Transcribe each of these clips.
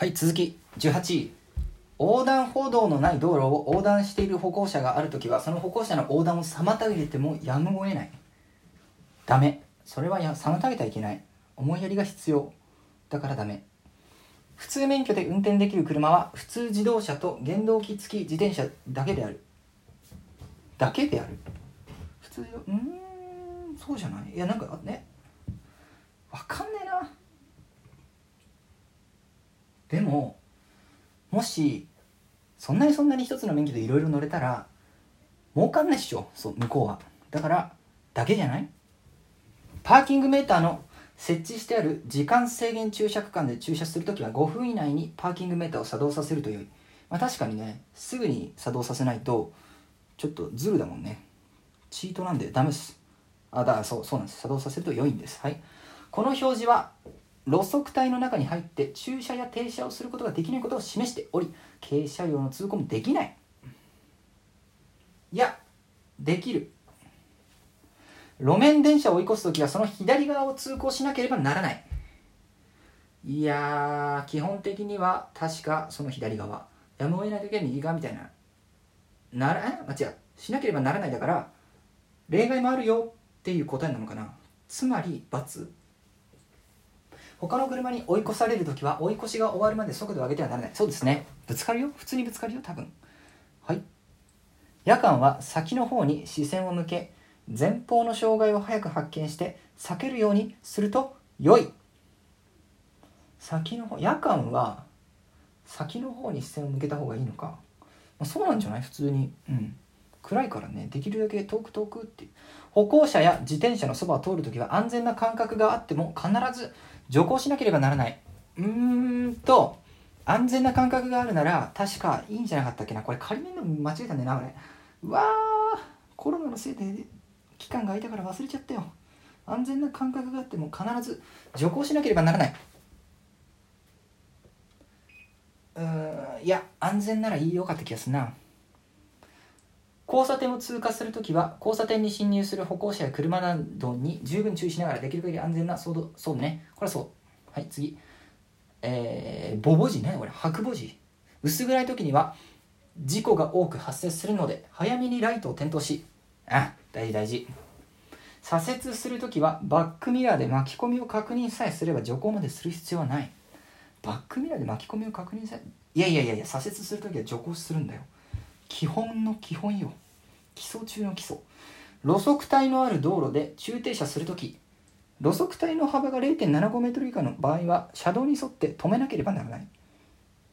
はい続き。18位。横断歩道のない道路を横断している歩行者があるときはその歩行者の横断を妨げてもやむを得ない。ダメ。それはや妨げてはいけない。思いやりが必要。だからダメ。普通免許で運転できる車は普通自動車と原動機付き自転車だけである。だけである。普通うーんそうじゃない？いやなんかねわかんねえなでももしそんなにそんなに一つの免許でいろいろ乗れたら儲かんないっしょそう向こうは。だからだけじゃない？パーキングメーターの設置してある時間制限駐車区間で駐車するときは5分以内にパーキングメーターを作動させると良い、まあ、確かにねすぐに作動させないとちょっとズルだもんね。チートなんでダメです。あだからそうそうなんです。作動させると良いんです。はい。この表示は路側帯の中に入って駐車や停車をすることができないことを示しており軽車両の通行もできない。いやできる。路面電車を追い越す時はその左側を通行しなければならない。いや基本的には確かその左側。やむを得ない時は右側みたいな。なら間違う。しなければならないだから例外もあるよっていう答えなのかな。つまり×他の車に追い越される時は追い越しが終わるまで速度を上げてはならない。そうですね。ぶつかるよ？普通にぶつかるよ？多分。はい。夜間は先の方に視線を向け前方の障害を早く発見して避けるようにすると良い。先の方夜間は先の方に視線を向けた方がいいのか、まあ、そうなんじゃない？普通に。うん。暗いからねできるだけ遠く遠くって歩行者や自転車のそばを通るときは安全な感覚があっても必ず徐行しなければならない。うーんと安全な感覚があるなら確かいいんじゃなかったっけな。これ仮面の間違えたんだよな俺うわーコロナのせいで期間が空いたから忘れちゃったよ。安全な感覚があっても必ず徐行しなければならない。うーんいや安全ならいいよかった気がするな。交差点を通過するときは交差点に進入する歩行者や車などに十分注意しながらできる限り安全なそうそうね。これはそう。はい次。えー、ボボジね。これ白ボジ薄暗い時には事故が多く発生するので早めにライトを点灯し。あ大事大事。左折するときはバックミラーで巻き込みを確認さえすれば徐行までする必要はない。バックミラーで巻き込みを確認さえいやいやいやいや左折するときは徐行するんだよ。基本の基本よ。基礎中の基礎。路側帯のある道路で駐停車するとき。路側帯の幅が0.75メートル以下の場合は車道に沿って止めなければならない。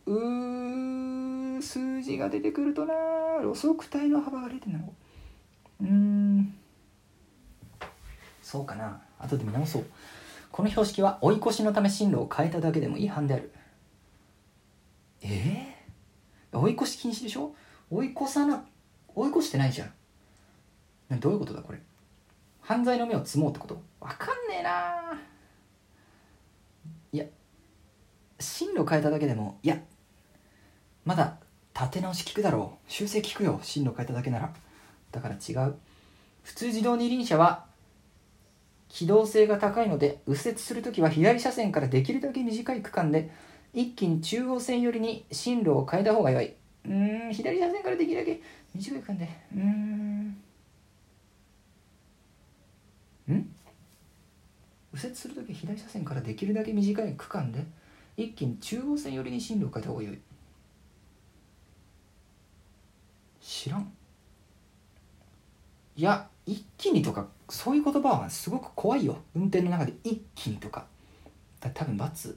うー数字が出てくるとな。路側帯の幅が0.75うーん。そうかな。後で見直そう。この標識は追い越しのため進路を変えただけでも違反である。えー、追い越し禁止でしょ？追い越さな追い越してないじゃん。どういうことだこれ。犯罪の目を積もうってこと？わかんねえな。いや進路変えただけでもいやまだ立て直し聞くだろう。修正聞くよ。進路変えただけなら。だから違う。普通自動二輪車は機動性が高いので右折するときは左車線からできるだけ短い区間で一気に中央線寄りに進路を変えた方が良い。うん左車線からできるだけ短い区間で。うーんん？右折するとき左車線からできるだけ短い区間で一気に中央線寄りに進路を変えた方が良い。知らん。いや一気にとかそういう言葉はすごく怖いよ。運転の中で一気にとか。だ多分×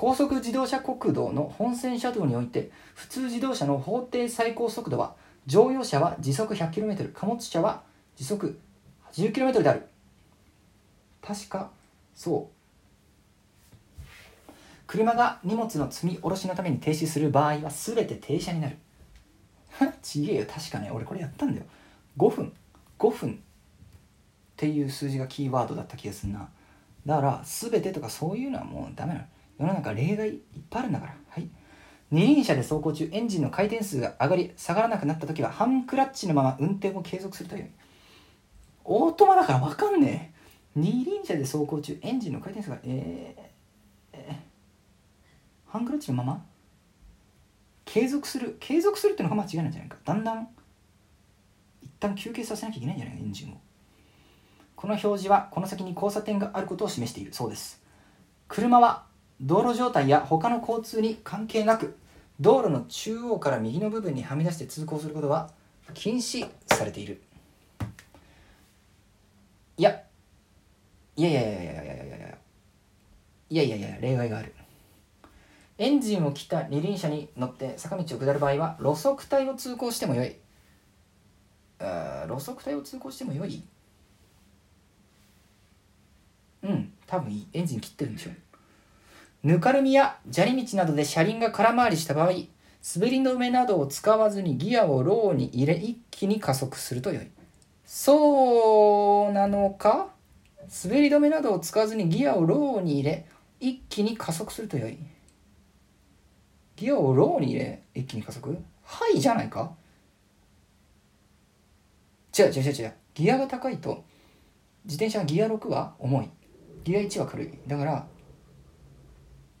高速自動車国道の本線車道において普通自動車の法定最高速度は乗用車は時速 100km 貨物車は時速 80km である。確かそう。車が荷物の積み下ろしのために停止する場合は全て停車になる。ちげえよ確かね。俺これやったんだよ。5分。5分。っていう数字がキーワードだった気がするな。だから全てとかそういうのはもうダメなの。世の中例外いっぱいあるんだから。はい。二輪車で走行中エンジンの回転数が上がり下がらなくなった時はハンクラッチのまま運転を継続するという。オートマだから分かんねえ。二輪車で走行中エンジンの回転数がえー、えー、ハンクラッチのまま？継続する継続するっていうのが間違いなんじゃないか。だんだん一旦休憩させなきゃいけないんじゃないかエンジンを。この表示はこの先に交差点があることを示している。そうです。車は道路状態や他の交通に関係なく道路の中央から右の部分にはみ出して通行することは禁止されている。いやいやいやいやいやいやいやいやいや。いやいや例外がある。エンジンを切った二輪車に乗って坂道を下る場合は路側帯を通行してもよい。あ路側帯を通行してもよい？うん多分いい。エンジン切ってるんでしょう。ぬかるみや砂利道などで車輪が空回りした場合滑り止めなどを使わずにギアをローに入れ一気に加速するとよい。そうなのか？滑り止めなどを使わずにギアをローに入れ一気に加速するとよい。ギアをローに入れ一気に加速？ハイじゃないか？違う違う違う違う。ギアが高いと自転車はギア6は重い。ギア1は軽い。だから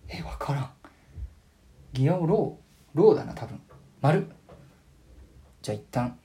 え分からん。ギアをローローだな多分。丸。じゃあ一旦。